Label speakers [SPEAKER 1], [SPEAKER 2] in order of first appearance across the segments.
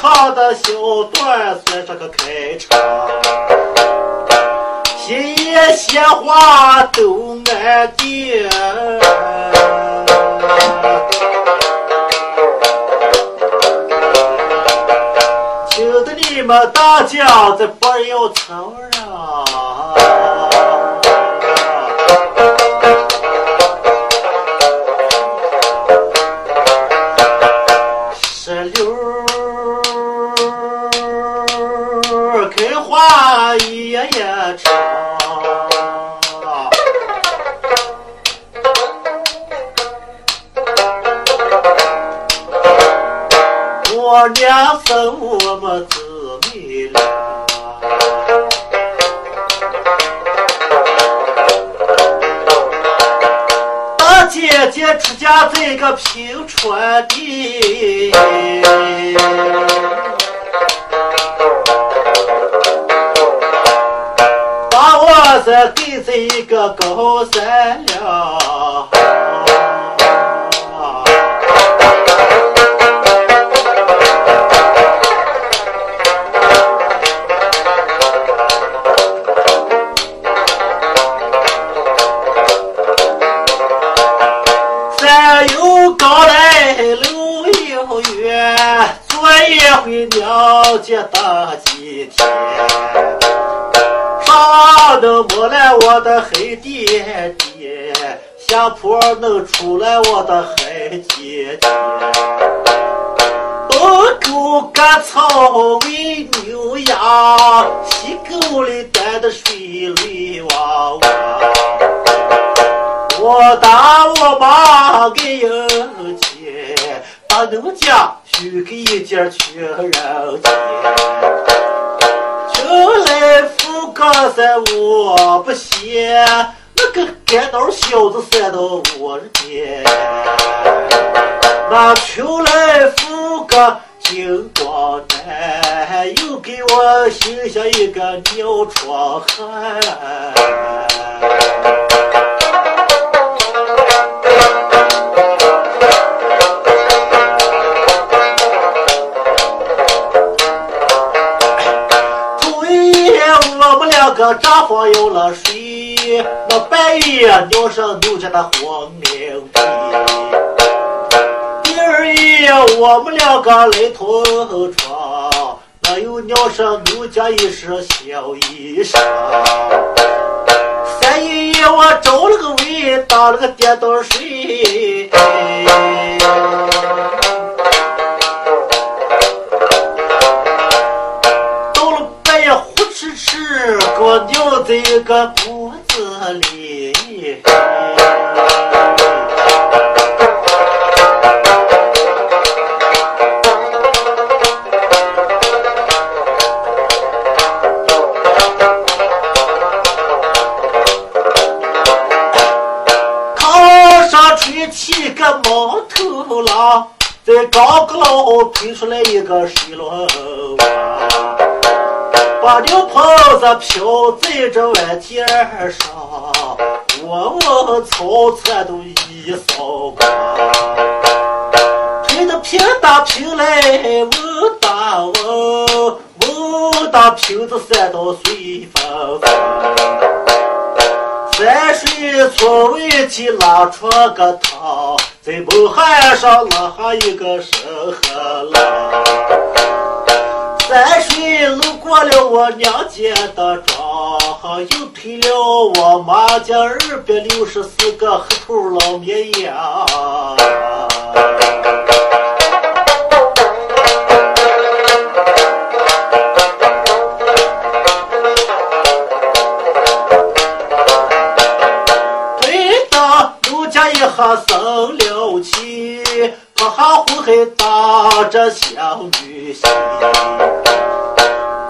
[SPEAKER 1] 唱的小段算这个开场。这些话都安定。请的你们大家在不要承认。生我们姊妹俩，大姐姐出嫁在个平川地，把我是给在一个高山也回娘家待几天，上能摸来我的黑爹爹，下坡能出来我的黑姐姐。东沟干草喂牛羊，西沟里待的水里娃娃。我打我妈给有钱，把奴家。许给一件全人间，求来福冈山我不嫌，那个干刀小子三到我肩。那求来福冈金光南，又给我留下一个尿床汉。个丈夫有了水，那半夜尿上奴家的黄连皮。第二夜我们两个来同床，那又尿上奴家一身小衣裳。三夜我找了个位，打了个电灯睡。在一个肚子里，炕上吹起个毛头狼，在高阁楼喷出来一个水龙王。把那棒子飘在这碗尖上，我们草草都一扫光。配的瓶打瓶来瓮打瓮，瓮打瓶子三刀水分分。山水从尾去拉出个汤，在孟海上拉下一个深河浪。山水路过了我娘家的庄，又推了我妈家二百六十四个黑头老绵羊。推到奴家一下生了气，跑下湖还当着小女婿。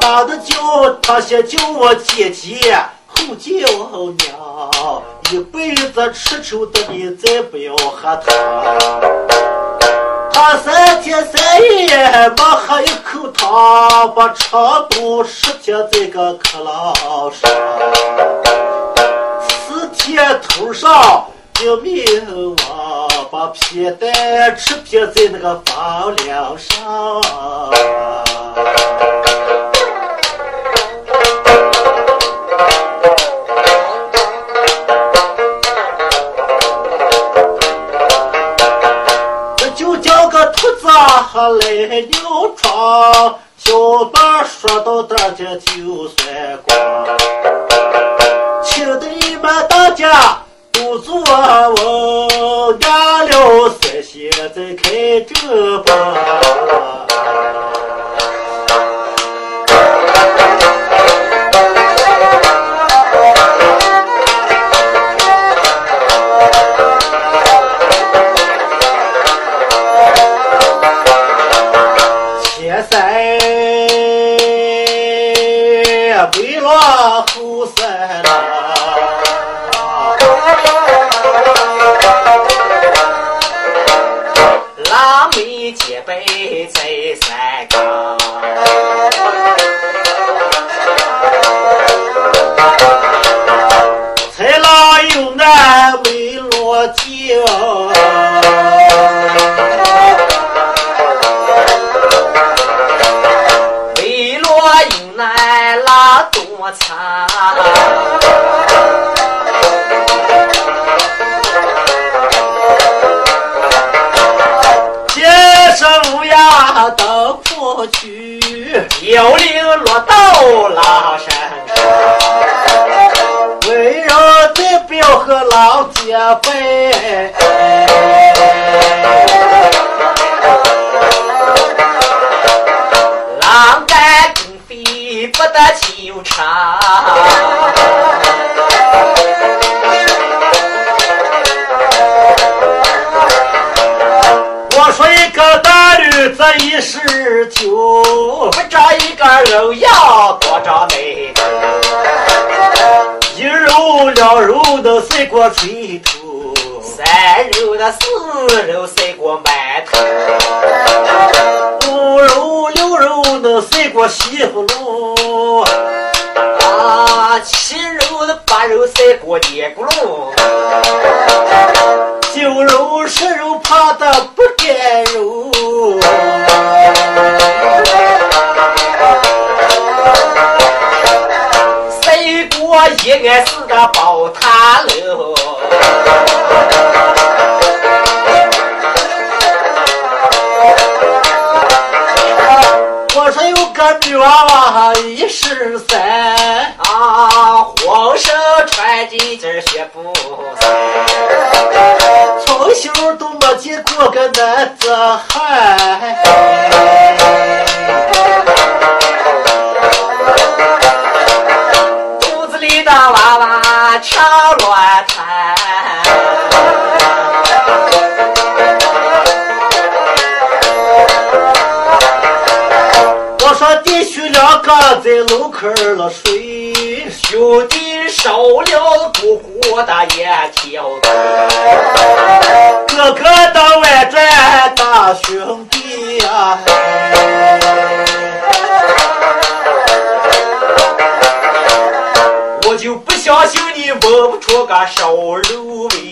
[SPEAKER 1] 打的叫他先叫我姐姐，后叫我娘，一辈子吃愁的你再不要喝汤。他三天三夜没喝一口汤，把长度十天在个客郎上，四天头上明明王把皮带吃撇在那个房梁上。这就叫个兔子还来尿床，小板说到这就算光，请得你们大家都坐稳，压了三现在开着吧。登坡去，
[SPEAKER 2] 幽灵落到拉山上，
[SPEAKER 1] 为人代表和老结拜。
[SPEAKER 2] 狼肝更肥不得秋长。
[SPEAKER 1] 大女子一十九，
[SPEAKER 2] 不长一个肉样多长眉头，
[SPEAKER 1] 一肉两肉能赛过锤头。
[SPEAKER 2] 三肉的四肉赛过馒头，
[SPEAKER 1] 五肉六肉能赛过西葫芦，
[SPEAKER 2] 啊，七肉的八肉赛过捏咕噜，
[SPEAKER 1] 九肉十肉怕的不该肉。
[SPEAKER 2] 赛过一安寺的宝塔楼。
[SPEAKER 1] 我说有个女娃娃一十三，
[SPEAKER 2] 啊，皇上穿几件雪布衫，
[SPEAKER 1] 从小都没见过个男子汉。
[SPEAKER 2] 肚子里的娃娃常乱弹。
[SPEAKER 1] 我说弟兄两个在楼口了睡，
[SPEAKER 2] 兄弟烧了姑姑的眼睛，
[SPEAKER 1] 哥哥的外传大兄弟呀、
[SPEAKER 2] 我就不相信你闻不出个烧肉味。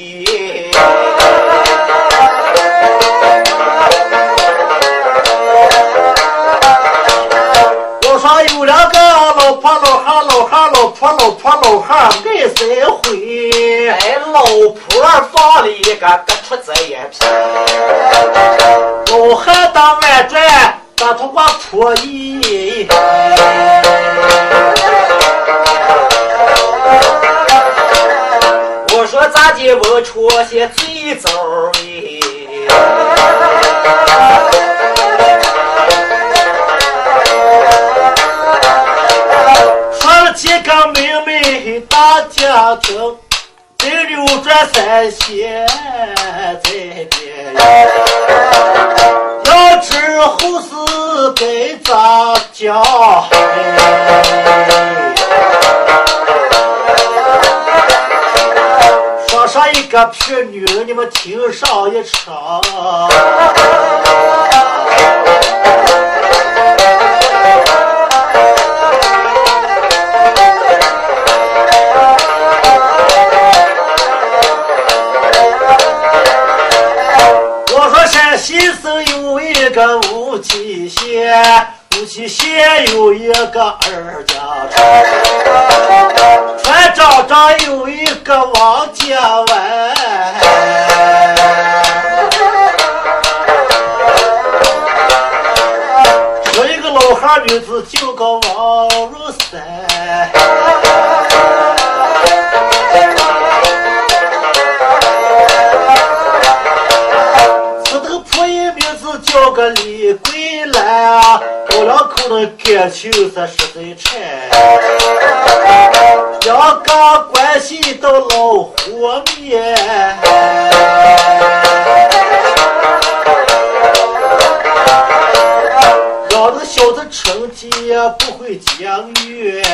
[SPEAKER 1] 这回。
[SPEAKER 2] 哎，老坡放了一个个出子一批，
[SPEAKER 1] 老汉当外转，把头发破衣。
[SPEAKER 2] 我说咋的我出些
[SPEAKER 1] 罪大家庭，再扭转三线在边缘。要知后事该咋讲？说上一个屁女人，你们听上一场。有一个吴七县，吴七县有一个二家村，村长长有一个王家湾。有一个老汉名字叫感情是实在缠，两个关系都老和面。让那个小子成绩不会降远。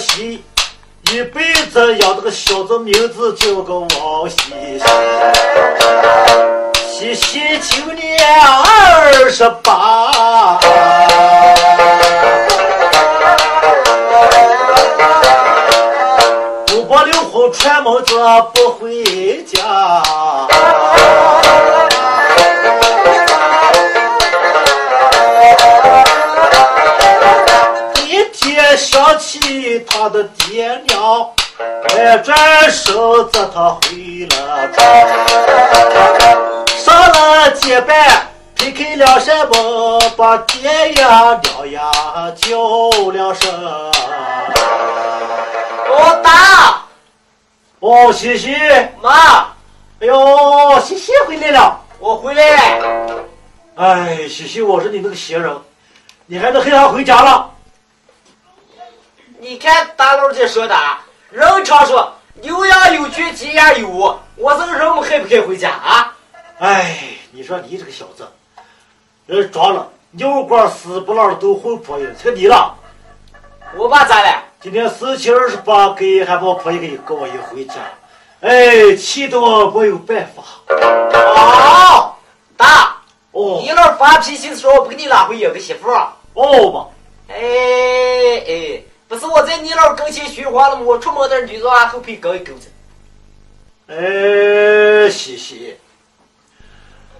[SPEAKER 1] 西，一辈子养这个小子名字叫个王西西。西西今年二十八，五八六后串门子不转身子他回了庄，上了街板，推开两扇门，把爹呀娘呀叫两声。
[SPEAKER 2] 我打
[SPEAKER 1] 哦，西西，
[SPEAKER 2] 妈，
[SPEAKER 1] 哎呦，西西回来了。
[SPEAKER 2] 我回来了。
[SPEAKER 1] 哎，西西，我是你那个闲人，你还能黑他回家了？
[SPEAKER 2] 你看大佬这说的，人常说牛羊有群，鸡鸭有窝。我这个人们还不该回家啊？
[SPEAKER 1] 哎，你说你这个小子，人装了牛倌死不老的都会破音，这个你了。
[SPEAKER 2] 我爸咋了？
[SPEAKER 1] 今天十七二十八，给还把我婆一个跟我一回家，哎，气得我没有办法。
[SPEAKER 2] 哦，大，
[SPEAKER 1] 哦
[SPEAKER 2] 你老发脾气的时候不给你拉回一个媳妇啊？
[SPEAKER 1] 哦嘛，
[SPEAKER 2] 哎哎，不是我在你那儿跟前说话了吗？我出门的女子往后背勾一勾着。
[SPEAKER 1] 哎，西西，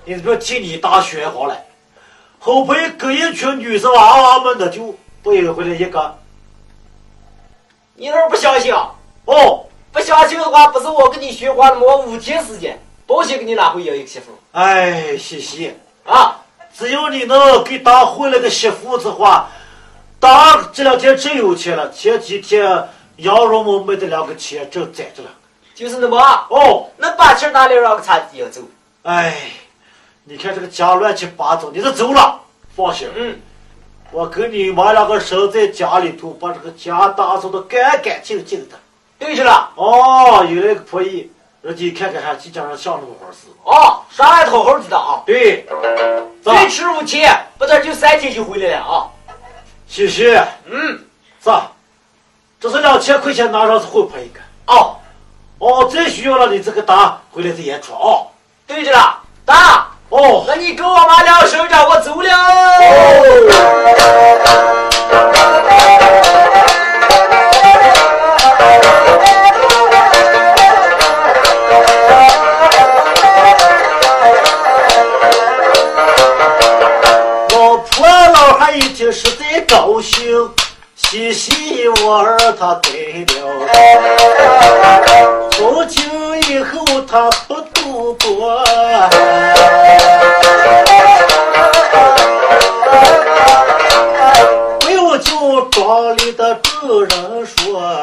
[SPEAKER 1] 你不要听你大学好了，后背跟一群女生娃娃们的就不一回来一个。
[SPEAKER 2] 你老不相信啊？
[SPEAKER 1] 哦，
[SPEAKER 2] 不相信的话，不是我跟你学话了吗？我五天时间，保险给你拿回约一个媳妇
[SPEAKER 1] 哎，西西，
[SPEAKER 2] 啊！
[SPEAKER 1] 只要你能给当回来个媳妇子话，当这两天真有钱了。前几天羊肉们卖的两个钱正攒着了。
[SPEAKER 2] 就是那么，
[SPEAKER 1] 哦，
[SPEAKER 2] 那把钱拿来让个差要走。
[SPEAKER 1] 哎，你看这个家乱七八糟，你都走了，放心，
[SPEAKER 2] 嗯，
[SPEAKER 1] 我跟你妈两个生在家里头，把这个家打扫的干干净净的。
[SPEAKER 2] 对去了。
[SPEAKER 1] 哦，有那个婆姨，人家一看看还基本上像那么回事。
[SPEAKER 2] 哦，上海好好的啊，
[SPEAKER 1] 对，咋？
[SPEAKER 2] 最迟五天，不得就三天就回来了啊。
[SPEAKER 1] 谢谢。
[SPEAKER 2] 嗯，
[SPEAKER 1] 是？这是两千块钱拿上是混盘一个。
[SPEAKER 2] 哦，
[SPEAKER 1] 哦，再需要了你这个答回来再演出哦。
[SPEAKER 2] 对着了，大，
[SPEAKER 1] 哦，
[SPEAKER 2] 那你跟我妈两手掌，我走了。
[SPEAKER 1] 哦。不行，西西我儿他得了，从今以后他不赌博。不用就庄里的主人说。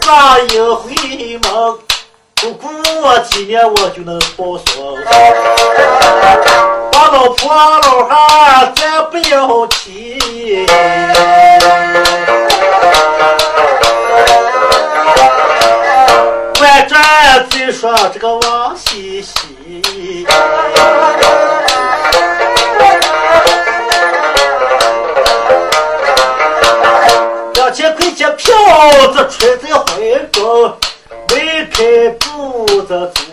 [SPEAKER 1] 咋一回，过几年我就能抱孙。把老婆老汉咱不要提，外传再说这个王西西。钱块钱票子揣在怀中，步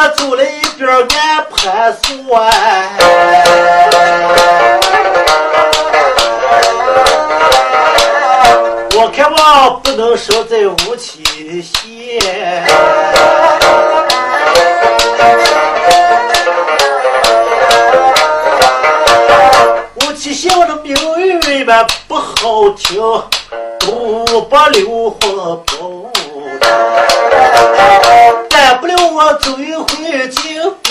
[SPEAKER 1] 他走了一边按盘算。我看我不能守在吴起县。七县的命运嘛不好听，不把刘皇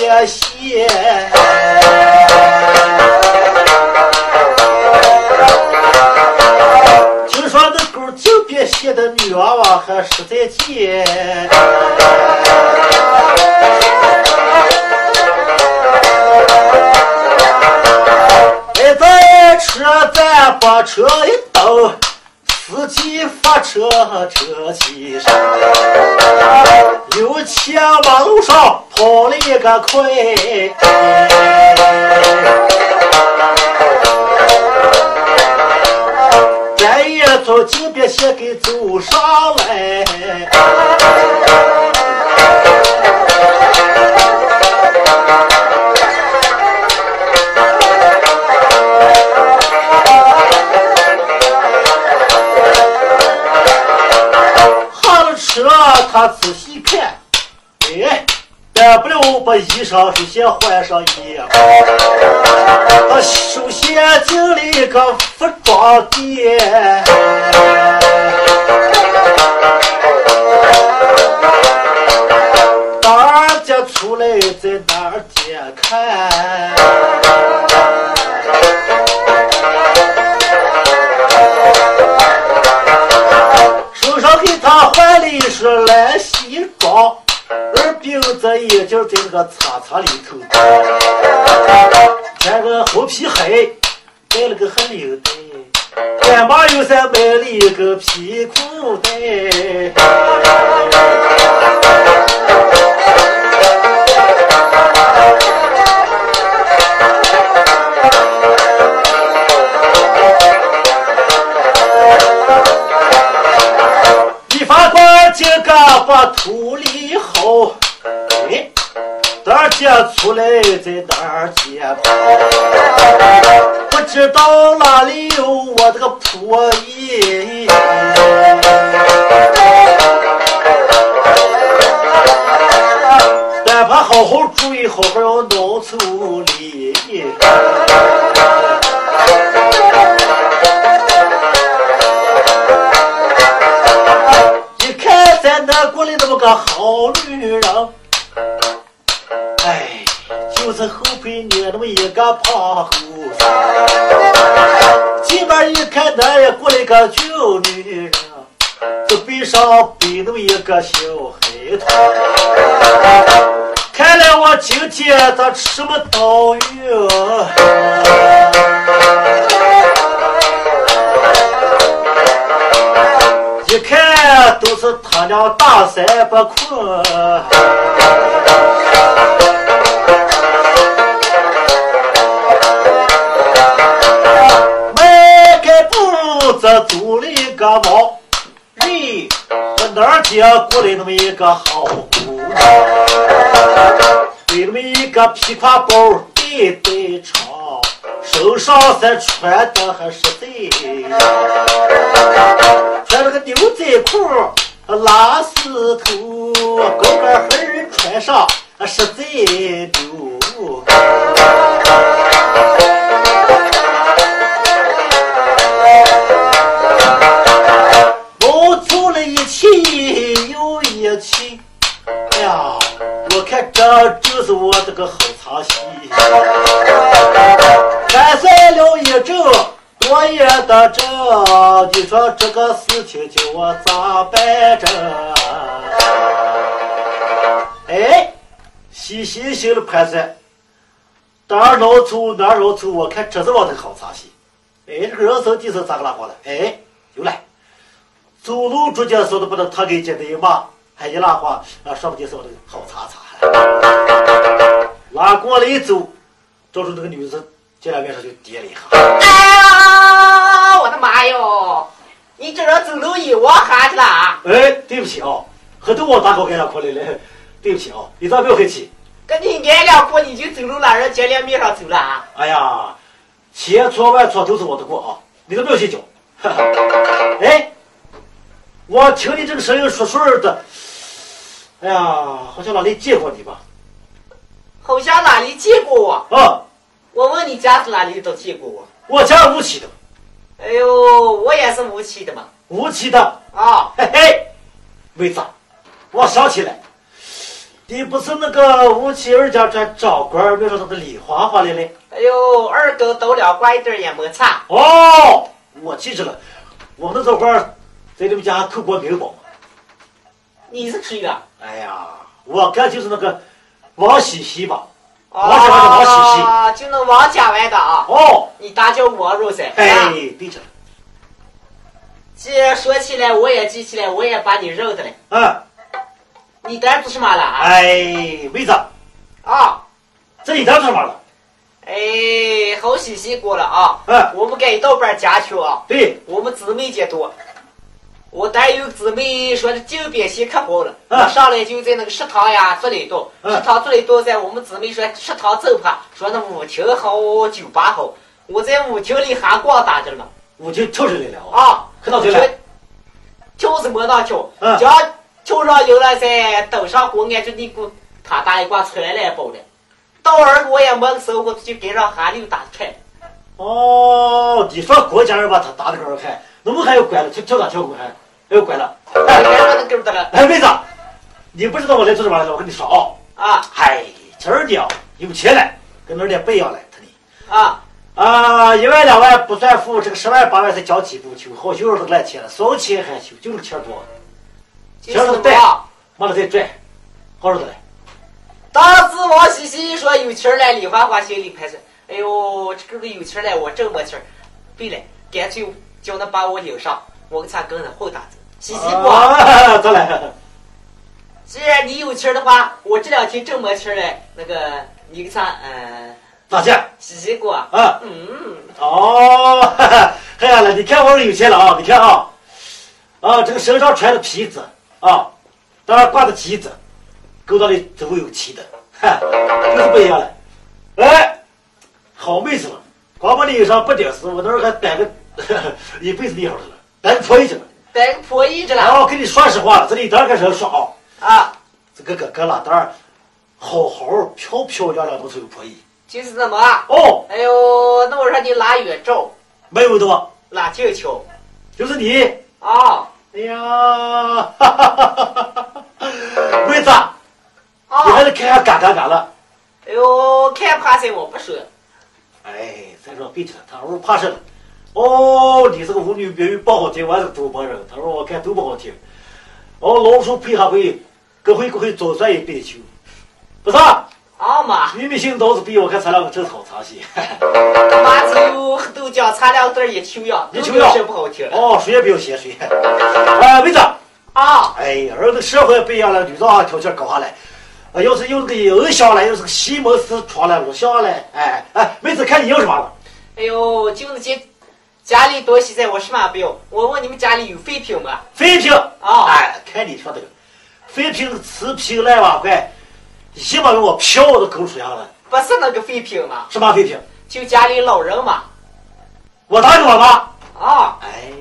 [SPEAKER 1] 金边县。听说那狗金边县的女娃娃还实在贱。车咱把车一蹬，司机发车车起上，有钱马路上跑了一个快，咱也从金边县给走上来。他仔细看，哎，大不了把衣裳首先换上衣。他首先进了一个服装店，大家出来在哪儿监看？并在眼镜在那个擦擦里头，穿个厚皮鞋，带了个黑领带，肩膀又上买了一个皮裤带。大家出来在哪儿捡？不知道哪里有我这个破衣，但怕好好注意，好好要弄处理。过来那么个好捏那么一个胖后生。进门一看，那也过来个旧女人，这背上背那么一个小孩童。看来我今天咋吃不到药？一看。都是他娘大三不困。个猫，咦，我哪儿见过来那么一个好姑娘？背那么一个皮挎包，背背长，手上才穿的还实在，穿了个牛仔裤，拉丝头，高跟鞋穿上实在牛。就是我这个好茶席。干算了一整多夜的整，你说这个事情叫我咋办着？哎，细细心的盘算，哪儿闹出哪儿闹出，我看这是我的好茶席。哎，这个人生地是咋个拉光的？哎，有了。走路出去说的不能他给接的嘛，还一拉话啊，说不定是我的好茶茶。拉过来一走，照着那个女子，见了面上就跌了一下。
[SPEAKER 2] 哎呀，我的妈哟！你这人走路一往下去了啊？
[SPEAKER 1] 哎，对不起啊，很多我大哥给他过来了，对不起啊，你咋不要客气？
[SPEAKER 2] 跟你挨两过你就走路了人见脸面上走了啊？
[SPEAKER 1] 哎呀，千错万错都是我的过啊，你都不要计较。哎。我听你这个声音说顺的，哎呀，好像哪里见过你吧？
[SPEAKER 2] 好像哪里见过我？
[SPEAKER 1] 啊！
[SPEAKER 2] 我问你家是哪里都见过我。
[SPEAKER 1] 我家无锡的。
[SPEAKER 2] 哎呦，我也是无锡的嘛。
[SPEAKER 1] 无锡的
[SPEAKER 2] 啊，
[SPEAKER 1] 嘿嘿，妹子，我想起来，你不是那个无锡二家庄掌柜，为啥他的李花花来嘞？
[SPEAKER 2] 哎呦，二狗斗了瓜一点也没差。
[SPEAKER 1] 哦，我记着了，我们那会儿。在你们家偷过名包
[SPEAKER 2] 你是谁的？
[SPEAKER 1] 哎呀，我干就是那个王喜喜吧，
[SPEAKER 2] 王
[SPEAKER 1] 家湾的王喜
[SPEAKER 2] 喜，就那王家湾的啊。
[SPEAKER 1] 哦，
[SPEAKER 2] 你大叫王肉噻。
[SPEAKER 1] 哎，对着。
[SPEAKER 2] 这说起来，我也记起来，我也把你认得了。
[SPEAKER 1] 嗯。
[SPEAKER 2] 你单做什么了？
[SPEAKER 1] 哎，妹子。
[SPEAKER 2] 啊。
[SPEAKER 1] 这一单做什么了？
[SPEAKER 2] 哎，好喜喜过了啊。
[SPEAKER 1] 嗯。
[SPEAKER 2] 我们该倒班家去啊。
[SPEAKER 1] 对。
[SPEAKER 2] 我们姊妹姐多。我单有姊妹说的酒边先可好了，我上来就在那个食堂呀坐了一道，食堂坐了一道，在我们姊妹说食堂走吧，说那舞厅好，酒吧好，我在舞厅里还逛打着了嘛。
[SPEAKER 1] 舞厅跳出来了
[SPEAKER 2] 啊，
[SPEAKER 1] 看到跳了，
[SPEAKER 2] 跳是没那跳，讲跳上有了噻，登上火，俺就你给他打一挂出来了包了，到儿我也没收获，就跟上韩流打开。
[SPEAKER 1] 哦，你说国家人把他打的给我看，那么还要关了？跳跳啥跳过还？要拐了，
[SPEAKER 2] 哎，得了。
[SPEAKER 1] 哎，妹子，你不知道我来做什么来了？我跟你说
[SPEAKER 2] 啊，啊，
[SPEAKER 1] 嗨，今儿的有钱了，跟那点白养了，他
[SPEAKER 2] 的啊
[SPEAKER 1] 啊，一万两万不算富，这个十万八万才交几步球，好些人都来钱了，少钱还求，就这个钱多，
[SPEAKER 2] 钱是
[SPEAKER 1] 带，完了再赚，好日子来。
[SPEAKER 2] 当时王西西说有钱了，李花花心里盘算，哎呦，这个有钱了，我挣没钱，对了，干脆叫他把我领上。我给他跟着后打子，西西
[SPEAKER 1] 过，走来。
[SPEAKER 2] 既然你有钱的话，我这两天正没钱嘞。那个，你给他，嗯，
[SPEAKER 1] 咋去？
[SPEAKER 2] 洗洗过。
[SPEAKER 1] 啊。
[SPEAKER 2] 嗯。
[SPEAKER 1] 哦，嗨呀了，你看我有钱了啊！你看啊，啊，这个身上穿的皮子啊，当然挂的旗子，勾当里都有旗的，哈，就是不一样了。哎，好妹子了，光把你衣裳不顶事，我那儿还带个 一辈子厉害的了。带个破衣去了，
[SPEAKER 2] 带个破衣去了。
[SPEAKER 1] 哦，跟你说实话了，这里单开始说
[SPEAKER 2] 啊，啊，
[SPEAKER 1] 这个哥哥拉单好好漂漂亮亮都是个破衣。
[SPEAKER 2] 就是这么。
[SPEAKER 1] 哦。
[SPEAKER 2] 哎呦，那我说你拉远照。
[SPEAKER 1] 没有的吧？
[SPEAKER 2] 拉近瞧。
[SPEAKER 1] 就是你。
[SPEAKER 2] 啊。
[SPEAKER 1] 哎呀，哈哈哈哈哈！妹子，你还是看看干干干了。
[SPEAKER 2] 哎呦，看怕谁我不说。
[SPEAKER 1] 哎，再说别提了，他屋怕什么？哦，你这个舞女粤语不好听，我是东北人。他说我看都不好听。哦，老鼠配合会，各回各回早算一杯酒，不是？
[SPEAKER 2] 啊妈！
[SPEAKER 1] 女明星倒是比我看咱两个真好茶些。
[SPEAKER 2] 妈只有豆浆擦两顿也秋呀，
[SPEAKER 1] 也秋呀，
[SPEAKER 2] 不好听。
[SPEAKER 1] 哦，谁也不要嫌谁。哎，妹子，
[SPEAKER 2] 啊，
[SPEAKER 1] 哎，儿子社会不一样了，女装条件高下来，啊，要是有这个音箱了，要是个西门子窗了，录像了，哎哎，妹子看你要什么了？
[SPEAKER 2] 哎呦，就是这家里东西在我什么也不要。我问你们家里有废品吗？
[SPEAKER 1] 废品
[SPEAKER 2] 啊
[SPEAKER 1] 哎，看你说这个，废品是瓷瓶烂瓦块，一把给我票都勾出来了，
[SPEAKER 2] 不是那个废品嘛，
[SPEAKER 1] 什么废品？
[SPEAKER 2] 就家里老人嘛。
[SPEAKER 1] 我打给我妈。
[SPEAKER 2] 啊，
[SPEAKER 1] 哎，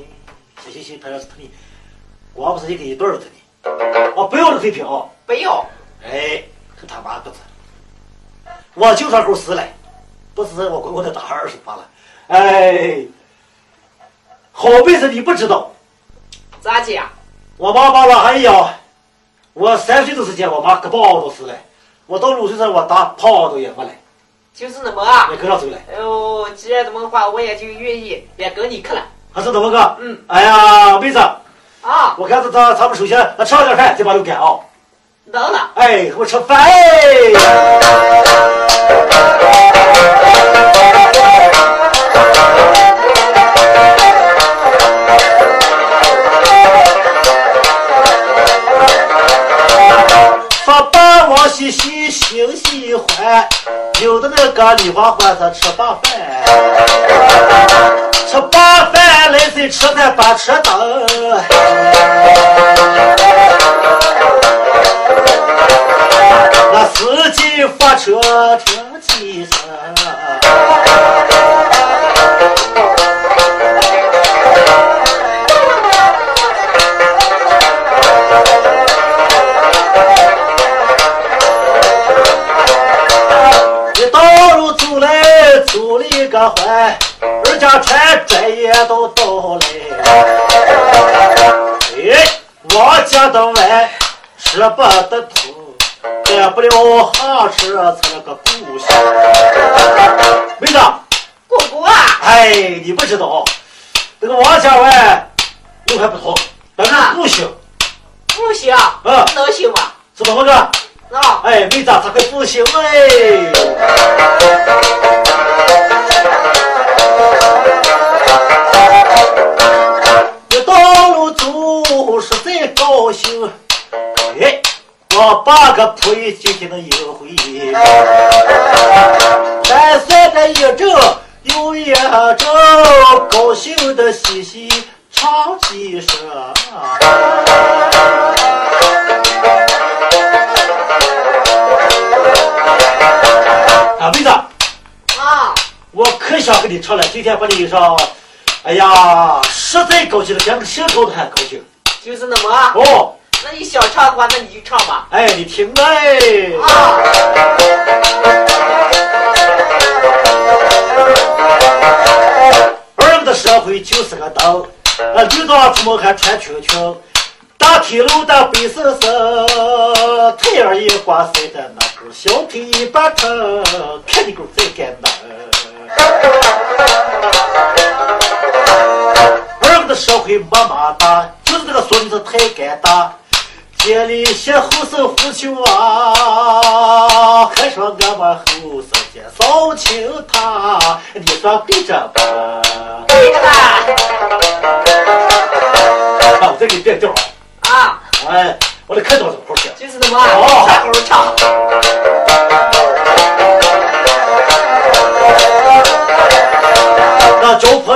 [SPEAKER 1] 行行行，他要是你，光不是一个一对儿的你，我不要这废品啊！
[SPEAKER 2] 不要。
[SPEAKER 1] 哎，可他妈不是，我就算够死了，不是我滚滚的打二十八了。哎，好辈子你不知道，
[SPEAKER 2] 咋讲？
[SPEAKER 1] 我妈把我还养，我三岁的时间，我妈胳膊都死了，我到六岁时我打炮都也没了，
[SPEAKER 2] 就是那么啊
[SPEAKER 1] 也。跟上走了，
[SPEAKER 2] 哎呦，既然这么话，我也就愿意也跟你去了。
[SPEAKER 1] 还是怎么个？
[SPEAKER 2] 嗯，
[SPEAKER 1] 哎呀，妹子，
[SPEAKER 2] 啊，
[SPEAKER 1] 我看着他咱们首先吃上点饭，再把油干啊。
[SPEAKER 2] 能了。
[SPEAKER 1] 哎，我吃饭把往西西心喜欢，有的那个李花欢他吃罢饭，吃罢饭来谁吃咱把吃的。那司机发车听汽声，家穿专业都到来。哎，王家的碗吃不得透，干不了好吃成了个故乡。妹子，
[SPEAKER 2] 姑姑啊，
[SPEAKER 1] 哎，你不知道，这个王家碗有还不通，但是不行，
[SPEAKER 2] 不行，
[SPEAKER 1] 嗯
[SPEAKER 2] 能行吗？
[SPEAKER 1] 是怎么个？
[SPEAKER 2] 啊，
[SPEAKER 1] 哎，妹子，他可不行哎。把个仆人今天能赢回，但算的一整又一整，高兴的嘻嘻唱几声。啊，妹子，
[SPEAKER 2] 啊，
[SPEAKER 1] 我可想跟你唱了，今天把你上，哎呀，实在高兴了，连个心头都还高兴。
[SPEAKER 2] 就是那么啊。
[SPEAKER 1] 哦，
[SPEAKER 2] 那你想唱的话，那你就唱吧。
[SPEAKER 1] 哎，你听哎，
[SPEAKER 2] 啊，
[SPEAKER 1] 儿的社会就是个灯，啊，绿灯出门还穿裙裙，大铁路的白森森，太阳一挂晒的那个小腿一把疼，看你狗在干嘛？儿的社会么么哒，就是这个孙子太尴尬。见里些后生胡球啊，还说俺们后生间扫清他，你说对着吧？
[SPEAKER 2] 对的啦。
[SPEAKER 1] 啊，我再给你变调啊！
[SPEAKER 2] 啊，
[SPEAKER 1] 哎，我得看到这块去。
[SPEAKER 2] 就是那么啊，
[SPEAKER 1] 哦
[SPEAKER 2] 啥时候唱？
[SPEAKER 1] 那交朋友噻，不敢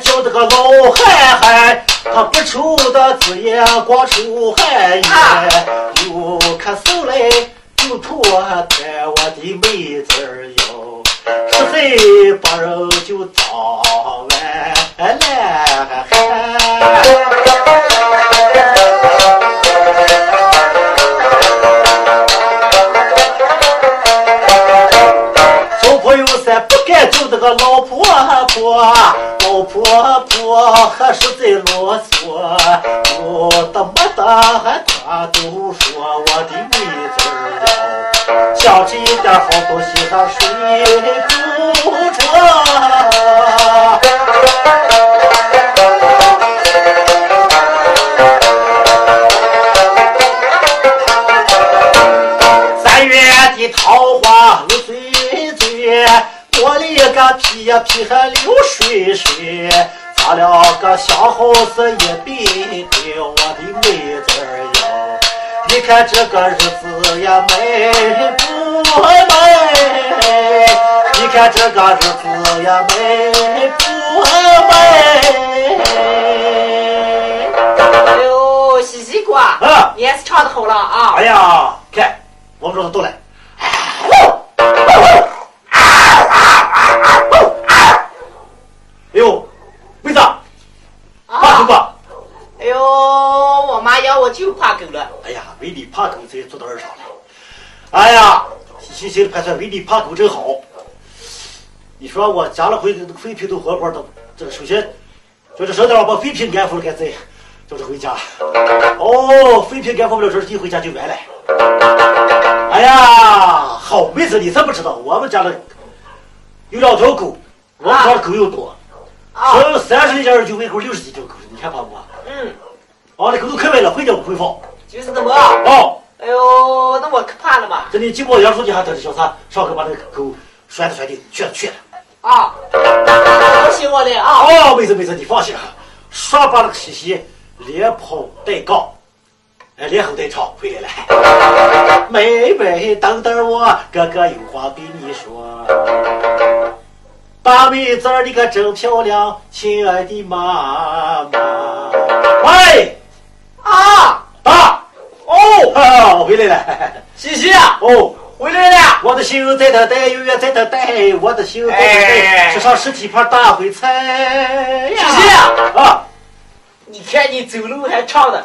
[SPEAKER 1] 叫这个老汉汉，他不愁的子也光抽汗烟，又看手来又拖带我的妹子儿哟，实在把人就脏完了。小朋友噻，不敢叫这个老婆婆，老婆婆还是在啰嗦，有的没的还他都说我的妹子儿哟，想起一点好东西上睡不着。三月的桃花露水嘴，我里个皮呀皮还流水水，咱两个相好是一比对，我的妹子哟，你看这个日子呀美不美？你看这个日子呀美不美？
[SPEAKER 2] 哎呦，西西瓜，
[SPEAKER 1] 嗯，
[SPEAKER 2] 你还是唱的好了啊！
[SPEAKER 1] 哎呀，看我们这都来。哎呦，妹子，怕狗吧？
[SPEAKER 2] 哎呦，我妈要我就怕狗了。
[SPEAKER 1] 哎呀，为你怕狗才做到二上了。哎呀，细心的盘算，为你怕狗真好。你说我夹了回个废品都活活的，这个首先就是省点把废品安抚了，该再就是回家。哦，废品安抚不了，这一回家就完了。哎呀，好妹子，你真不知道，我们家的有两条狗，我们家的狗又多，生三十来家就喂狗六十几条狗，你看怕不？
[SPEAKER 2] 嗯，
[SPEAKER 1] 啊，那狗都可歪了，会叫不会放。
[SPEAKER 2] 就是那么。
[SPEAKER 1] 哦，
[SPEAKER 2] 哎呦，那我可怕了嘛！
[SPEAKER 1] 这你经过杨书记还得小三上课把那个狗拴的拴的，去了去了。
[SPEAKER 2] 啊，恭喜我了啊！
[SPEAKER 1] 哦，妹子妹子，你放心，说把那个西西连跑带杠，哎，连吼带唱回来了。妹妹，等等我，哥哥有话对你说。大妹子儿你可真漂亮，亲爱的妈妈。喂，
[SPEAKER 2] 啊，
[SPEAKER 1] 爸，
[SPEAKER 2] 哦，
[SPEAKER 1] 啊，我回来了。
[SPEAKER 2] 西西啊，
[SPEAKER 1] 哦。
[SPEAKER 2] 回来了。
[SPEAKER 1] 我的心在等待，永远在等待。我的心在等待，吃上十几盘大烩菜
[SPEAKER 2] 西西啊，
[SPEAKER 1] 啊！
[SPEAKER 2] 你看你走路还唱的，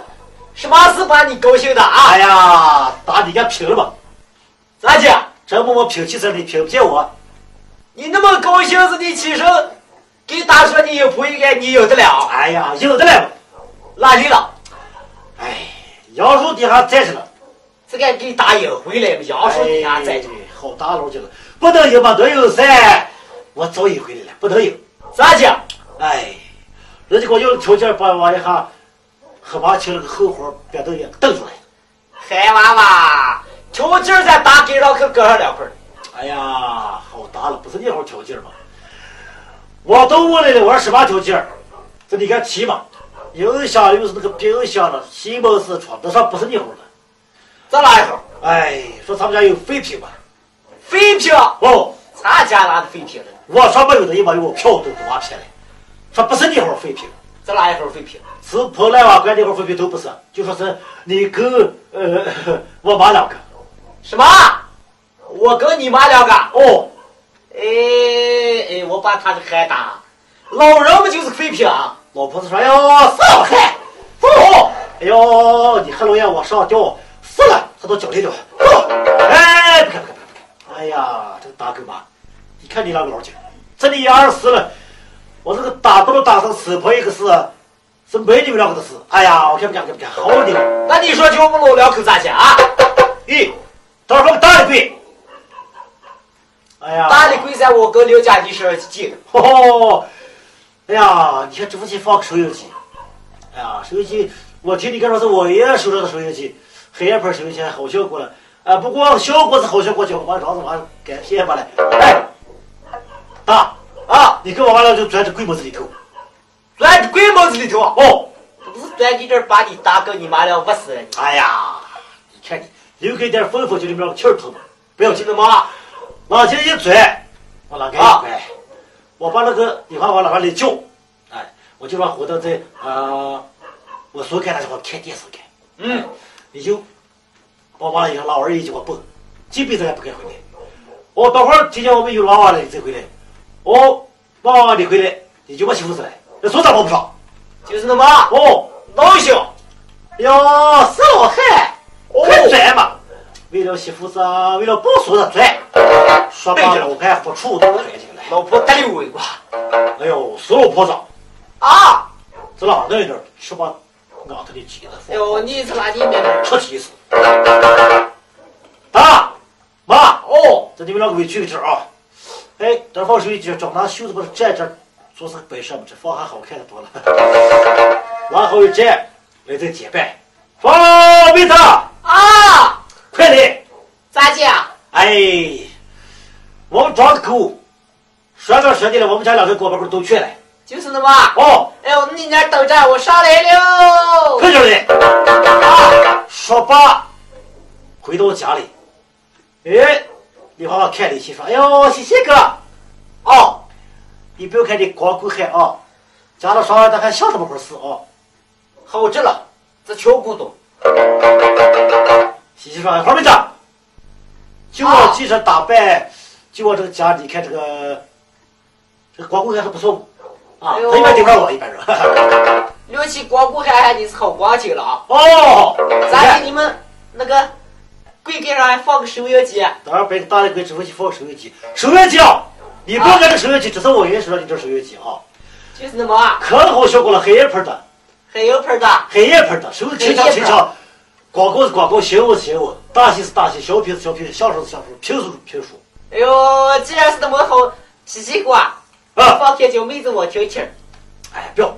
[SPEAKER 2] 什么事把你高兴的啊？
[SPEAKER 1] 哎呀，打你个平了吧！
[SPEAKER 2] 咋姐？
[SPEAKER 1] 这不我拼起身，你拼不见我。
[SPEAKER 2] 你那么高兴是你起身给大说你有朋友该你有的了。
[SPEAKER 1] 哎呀，有的了。
[SPEAKER 2] 哪里了？
[SPEAKER 1] 哎，杨树底下栽着了。
[SPEAKER 2] 这个给大有回来，杨树底下栽着。
[SPEAKER 1] 好大路去了，不能有嘛，能有噻。我早已回来了，不能有。
[SPEAKER 2] 咋讲？
[SPEAKER 1] 哎，人家给我有条件把我一下黑娃请了个后活，别都也瞪出来。
[SPEAKER 2] 海娃娃，条件在大街上可搁上两块。
[SPEAKER 1] 哎呀，好大了，不是你好条件吗？我都问来了，我说什么条件？这你看骑嘛，又香又是那个冰箱了，西蒙斯床，那上不是你好的。
[SPEAKER 2] 这哪一好？
[SPEAKER 1] 哎，说他们家有废品吧？
[SPEAKER 2] 废品？
[SPEAKER 1] 哦，
[SPEAKER 2] 咱家哪的废品了？
[SPEAKER 1] 我说没有的，一把有我票都给我骗了。说不是你好废品，
[SPEAKER 2] 这哪一好废品？
[SPEAKER 1] 是破烂瓦罐那号废品都不是，就说是你跟呃 我妈两个。
[SPEAKER 2] 什么？我跟你妈两个？
[SPEAKER 1] 哦，
[SPEAKER 2] 哎哎，我把他的喊打，老人不就是废品啊？
[SPEAKER 1] 老婆子说：“哎呦，上海，走！哎呦，你还老让我上吊，死了，他都交代了。走！哎，不看不看不看！哎呀，这个大狗吧，你看你那个老劲，这里二十了，我这个打都能打成死婆一个事，是没你们两个的事。哎呀，我看不看不看不看，好的。
[SPEAKER 2] 那你说叫我们老两口咋讲啊？
[SPEAKER 1] 咦，到时候打的贵。哎呀，
[SPEAKER 2] 大的贵在我跟刘家的是近。
[SPEAKER 1] 哦，哎呀，你看这附近放个收音机，哎呀，收音机，我听你刚说是我爷收着的收音机，黑暗牌收音机还好效果了，啊，不过效果是好效果，就往上子往改骗吧了。哎，大啊，你跟我完了就钻这鬼模子里头，
[SPEAKER 2] 钻这鬼模子里头啊？
[SPEAKER 1] 哦，
[SPEAKER 2] 这不是钻进这儿把你大哥你妈了不死了？
[SPEAKER 1] 哎呀，你看你留给点缝缝，就里面个气儿透嘛，不要紧
[SPEAKER 2] 的嘛。
[SPEAKER 1] 往前一拽，往哪个一拽，我把那个你话往哪里叫，哎，我就把火灯在啊，我所开的时候开电视看，
[SPEAKER 2] 嗯，
[SPEAKER 1] 你就我完了以后老二一句话不，这辈子也不该回来。我等会儿听见我们有娃娃了，你再回来。哦，娃娃你回来，你就把媳妇子来，那说咋报不上？
[SPEAKER 2] 就是那么
[SPEAKER 1] 哦，
[SPEAKER 2] 老兄，
[SPEAKER 1] 哟，是老汉，快拽嘛！为了媳妇子，为了抱孙子转，说把老汉不处都转进来。
[SPEAKER 2] 老婆得溜一挂。
[SPEAKER 1] 哎呦，死老婆子
[SPEAKER 2] 啊！
[SPEAKER 1] 这哪那点吃把俺他的鸡子。
[SPEAKER 2] 哎呦，你是哪里面的
[SPEAKER 1] 吃鸡子？大妈
[SPEAKER 2] 哦，
[SPEAKER 1] 这你们两个委屈一点啊！哎，等放手机，找拿袖子把它站这，做成摆设嘛，这放还好看的多了。往后一站，来这结拜，放妹子
[SPEAKER 2] 啊！
[SPEAKER 1] 快来！
[SPEAKER 2] 咋讲？
[SPEAKER 1] 哎，我们庄子狗，说着说的了，我们家两个锅巴棍都去了。
[SPEAKER 2] 就是那么。
[SPEAKER 1] 哦，
[SPEAKER 2] 哎呦，你那等着，我上来了。
[SPEAKER 1] 快点来！啊，说罢，回到家里，哎，李花花看李七说：“哎呦，谢谢哥，哦，你不要看你光顾喊啊，家里上咱还像这么回事啊？
[SPEAKER 2] 好着了，这全股东。
[SPEAKER 1] 西西说：“花妹子，就我记着打败，就我这个家，你看这个，这个光顾还是不错。”啊，他一般顶上我，一般人。
[SPEAKER 2] 聊起光顾海，你是好光景了啊！
[SPEAKER 1] 哦，
[SPEAKER 2] 咱给？你们那个柜盖上还放个收音机？
[SPEAKER 1] 当然，摆个大的柜，只会去放收音机。收音机啊！你不要看这收音机，这是我允许让你这收音机啊。
[SPEAKER 2] 就是那么。
[SPEAKER 1] 可好效果了，黑夜盆的。
[SPEAKER 2] 黑夜盆的。
[SPEAKER 1] 黑夜盆的，收轻巧轻巧，广告是广告，新闻是新闻，大戏是大戏，小品是小品，相声是相声，评书是评书。
[SPEAKER 2] 哎呦，既然是那么好，西西瓜。放天叫妹子我听听。
[SPEAKER 1] 哎，不要，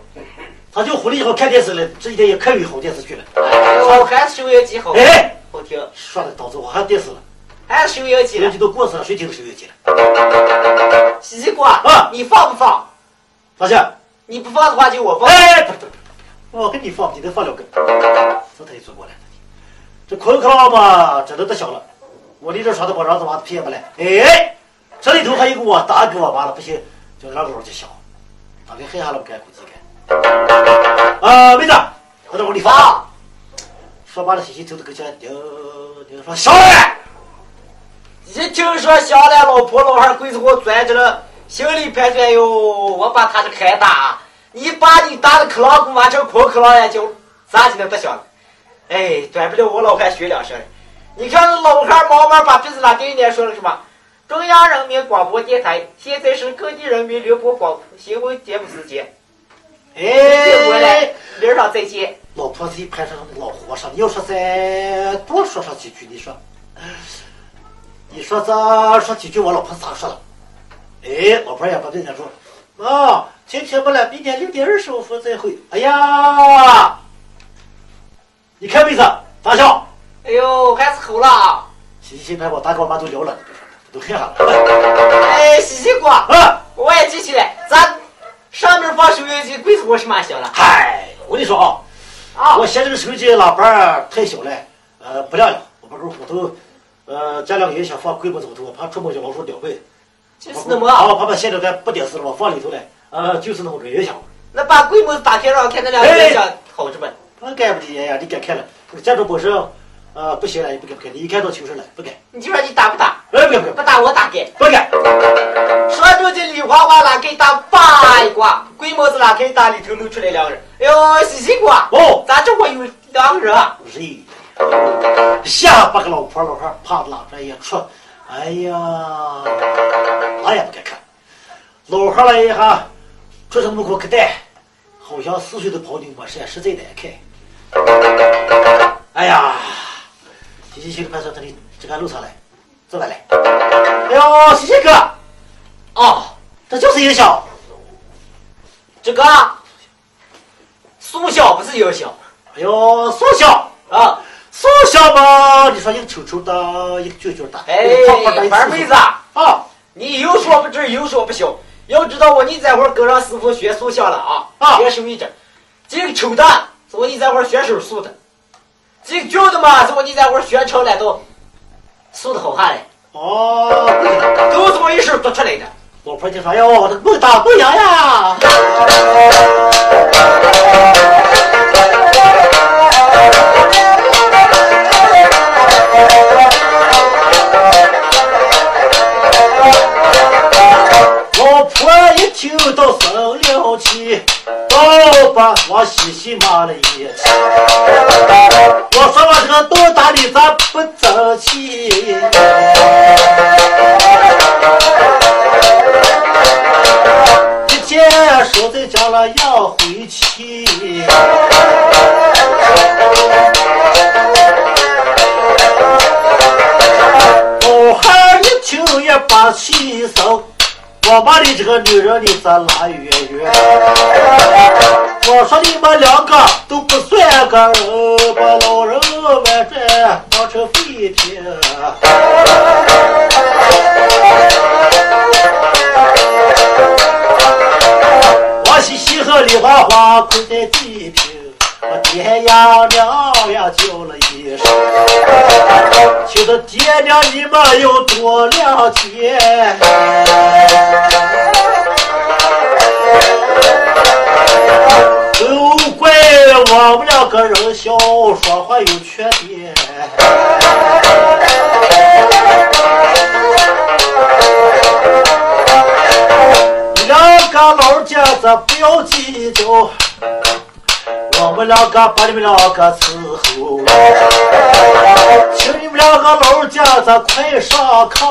[SPEAKER 1] 他就回来以后看电视了，这几天也看有好电视剧了。
[SPEAKER 2] 哎还是收音机好。
[SPEAKER 1] 哎，
[SPEAKER 2] 好听。
[SPEAKER 1] 说的导致我还电视了。
[SPEAKER 2] 还是收音机。
[SPEAKER 1] 收音机都过时了，谁听收音机了？
[SPEAKER 2] 西瓜啊，你放不放？
[SPEAKER 1] 放下。
[SPEAKER 2] 你不放的话就我放。
[SPEAKER 1] 哎，不不不，我跟你放，今天放两个。这他也做过来。这空壳郎嘛，真的得小了。我离这耍的包让子娃子骗不来。哎，这里头还有个我大哥完了，不行。叫让狗就笑，大概黑下了不该估计该。啊，妹子，我这屋里放。说罢了，西西走到跟前，叮叮说：“下来！”
[SPEAKER 2] 一听说下来，老婆老汉鬼子给我钻着了，心里盘算哟，我把他这开打，你把你打的克拉古完成空克拉眼就咋就能得响？哎，断不了我老汉学两声。你看那老汉毛毛把鼻子拉给人说了什么？中央人民广播电台，现在是各地人民联播广新闻节目时间。
[SPEAKER 1] 哎，
[SPEAKER 2] 过来，明儿上再见。
[SPEAKER 1] 老婆子一拍上老和尚，你要说再多说上几句，你说，你说这说几句，我老婆咋说了？哎，老婆也不对他说，啊，今天不来，明天六点二十五分再会。哎呀，你看妹子咋笑？
[SPEAKER 2] 哎呦，还是好了。
[SPEAKER 1] 行行行，把我大哥妈都聊了。都黑了。
[SPEAKER 2] 哎，洗洗锅，啊，我也记起来，咱上面放收音机，柜子我是蛮小了。
[SPEAKER 1] 嗨，我跟你说啊，啊，我嫌这个收音机喇叭太小了，呃，不亮了。我把这虎头，呃，加两个音响放柜门后头，我怕出门叫老鼠叼回。
[SPEAKER 2] 就是那么
[SPEAKER 1] 啊，怕把现在咱不点事了，我放里头来，呃，就是那么个音响。
[SPEAKER 2] 那把柜门打开，让我看那两个音响好着呗。
[SPEAKER 1] 那该不的呀，你敢看了，这个建筑本身。呃，不行了，你不敢不给，你一看到求生了，不敢。
[SPEAKER 2] 你就说你打不打？
[SPEAKER 1] 哎，不给不给，
[SPEAKER 2] 不打我打给。
[SPEAKER 1] 不给。
[SPEAKER 2] 说着这李花花拿给打八一挂，鬼帽子拿给打里头露出来两个人。哎呦，西西瓜
[SPEAKER 1] 哦，
[SPEAKER 2] 咋这会有两个人啊？
[SPEAKER 1] 谁？下把个老婆老汉趴拉着一出，哎呀，哪也不敢看。老汉了一下，出城门口可带，好像四岁的跑牛模式，实在难看。哎呀！行行行，快说，这里这个路上来，坐下来。哎呦，西西哥，哦，这就是音响。
[SPEAKER 2] 这个缩小不是音响。
[SPEAKER 1] 哎呦，缩小啊，缩小嘛，你说一个球球的，一个卷卷的，
[SPEAKER 2] 哎，玩妹子啊，你有说不知，有说不晓。要知道我，你这会儿跟上师傅学塑像了啊，啊，学手艺着。这个丑的是我你这会儿学手输的。这个旧的嘛，是我你在会儿学成了都，素的好看嘞。
[SPEAKER 1] 哦，
[SPEAKER 2] 都是我一手做出来的。
[SPEAKER 1] 老婆就说：“哟，我这不打不赢呀。”我西西骂了一，我说我这个多大的咋不争气？一天守在家了要回去，老汉一听也把气生。我把你这个女人，你咋拉远远？我说你们两个都不算个人，把老人万转当成废品。王西西和一把花跪在地平，我爹娘呀叫了一声，其实爹娘你们有多了解？都怪我们两个人小，说话有缺点。两个老家子不要计较，我们两个把你们两个伺候，请你们两个老家子快上炕。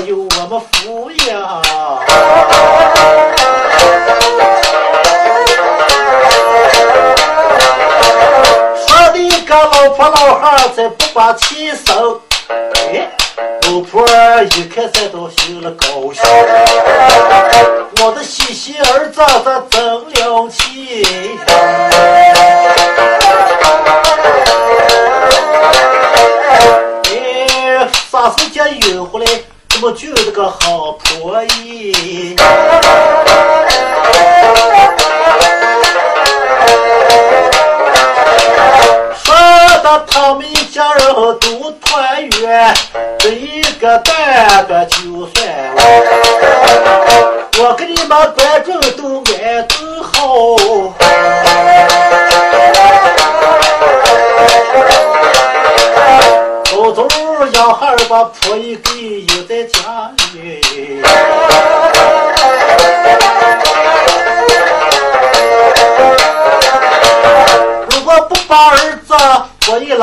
[SPEAKER 1] 有我们抚养。说的个老婆老汉才不把气生，哎，老婆一看才都心了高兴。我的喜喜儿子咱争了气。哎，啥时间？就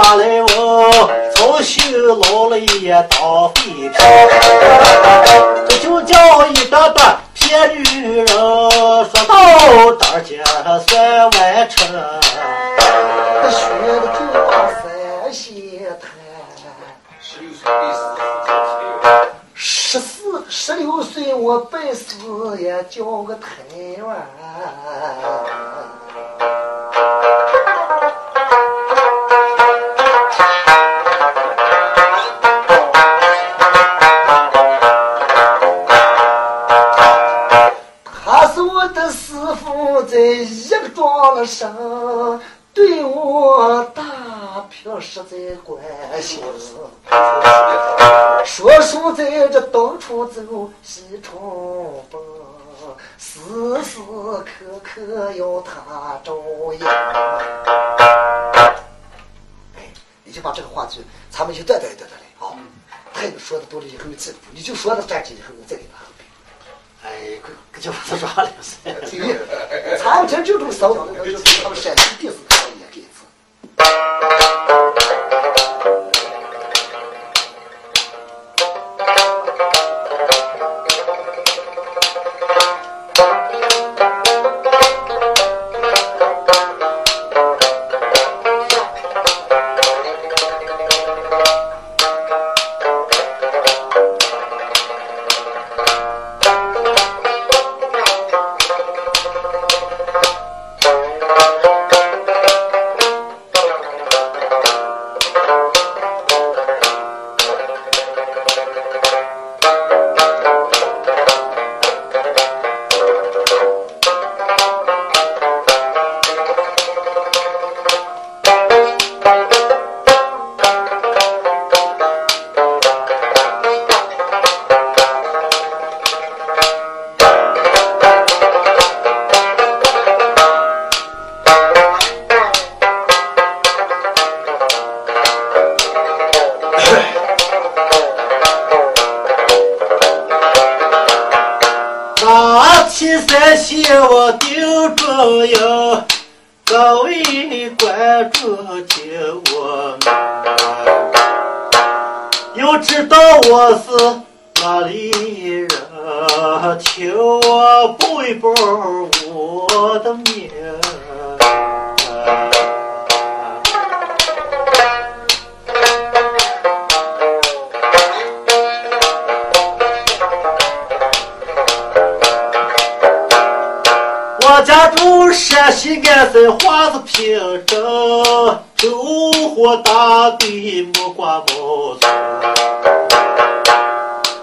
[SPEAKER 1] 婆姨拉来问，操心劳累也当废品。这就叫一个个骗女人，说到大街算完成。
[SPEAKER 3] 学的就把三线谈。十四十六岁我拜师也叫个台湾。上，对我大平实在关心。说书在这东处走，西处奔，时时刻刻要他照应。哎，你就把这个话剧，咱们就断断断断来啊！他也说的多了以后有记住，你就说到站起以后，你再给他。
[SPEAKER 1] 哎，可就不是说了噻。
[SPEAKER 3] 咱们这就这么骚，就是他们陕西电视
[SPEAKER 1] 西安山华子坪镇，周火大队木瓜毛村。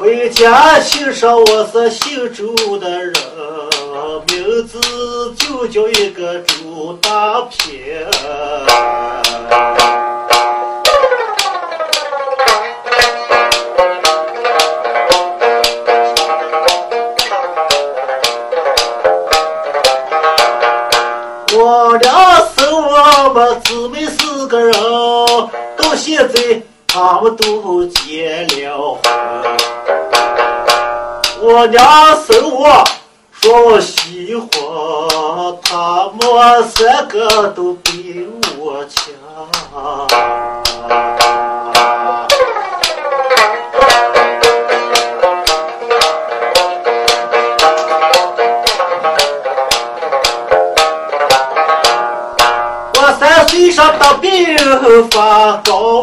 [SPEAKER 1] 人家姓上我是姓朱的人，名字就叫一个周大平。我姊妹四个人，到现在他们都结了婚。我娘生我说我喜欢，他们三个都比我强。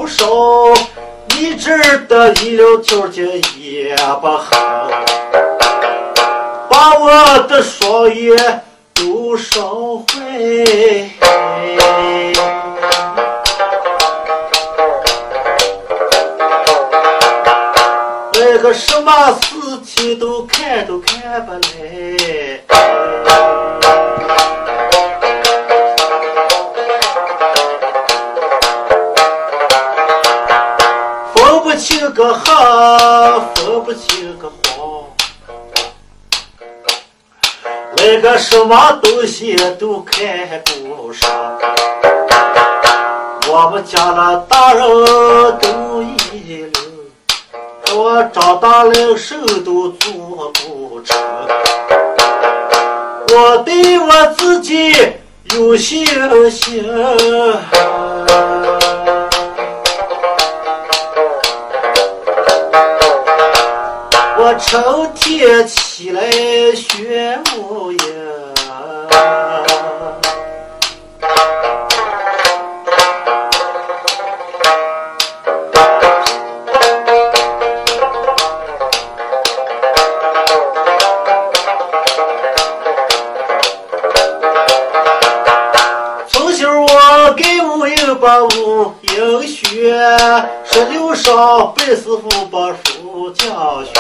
[SPEAKER 1] 高烧，一直的医疗条件也不好，把我的双眼都烧坏。那个什么事情都看都看不来。个什么东西都看不上。我们家那大人都一流，我长大了手都做不成。我对我自己有信心。我成天起来学把五英学，十六上拜师傅把书讲学。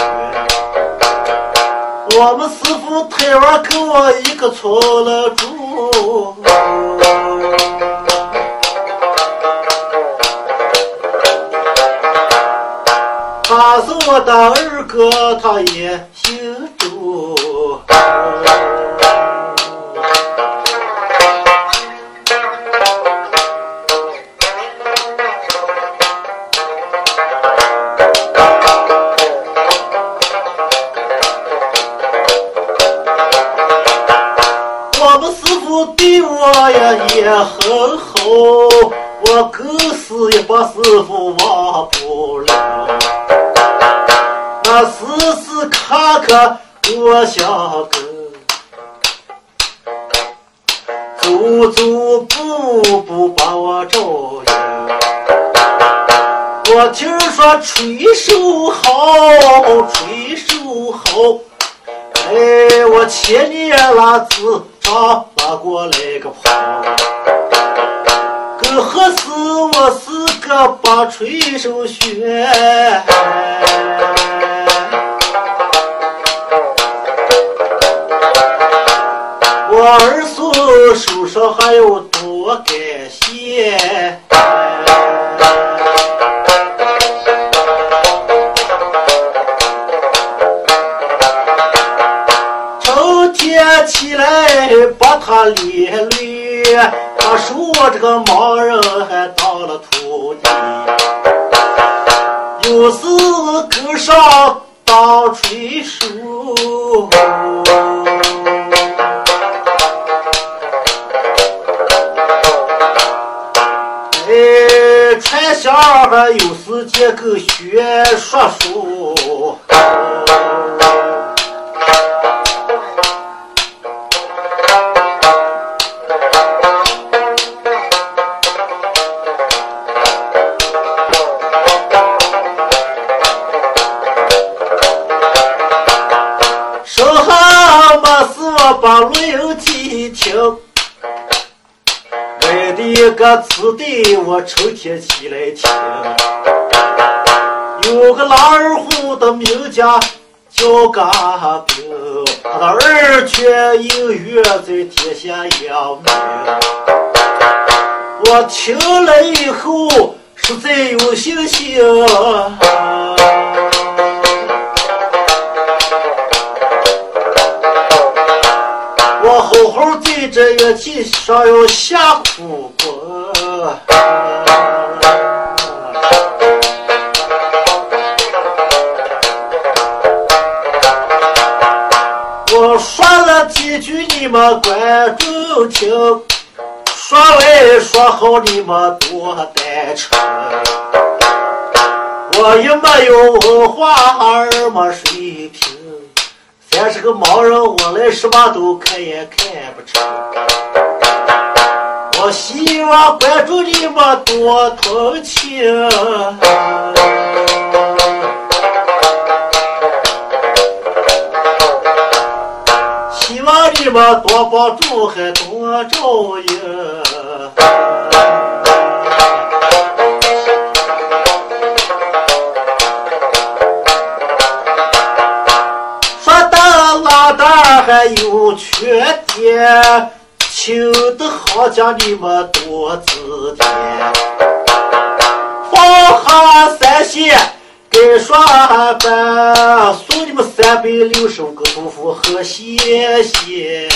[SPEAKER 1] 我们师傅台湾跟我一个村了住，他是我的二哥，他也也很好，我更是一把师傅忘不了。那时时刻刻我想跟，走走步步把我照应。我听说吹手好，吹手好。哎，我前年那子他发过来个跑，更何时我是个把吹手学。我儿孙手上还有多感谢。他连累，他说我这个盲人还当了徒弟，有时跟上当吹手。哎，传香还有时间跟学说书。把录音机听。买的一个磁带，我成天起来听。有个拉二胡的名家叫嘎兵，他的儿却有缘在天下扬名。我听了以后实在有信心。这乐器上要下苦功。我说了几句，你们观众听；说来说好，你们多单纯。我也没有文化，儿没水平，三是个盲人，我来什么都看也看不成。我希望观众你们多同情。希望你们多帮助，还多照应。还有缺点，请的好家你们多指点。放下三线。该上班，送你们三百六十五个祝福和谢谢。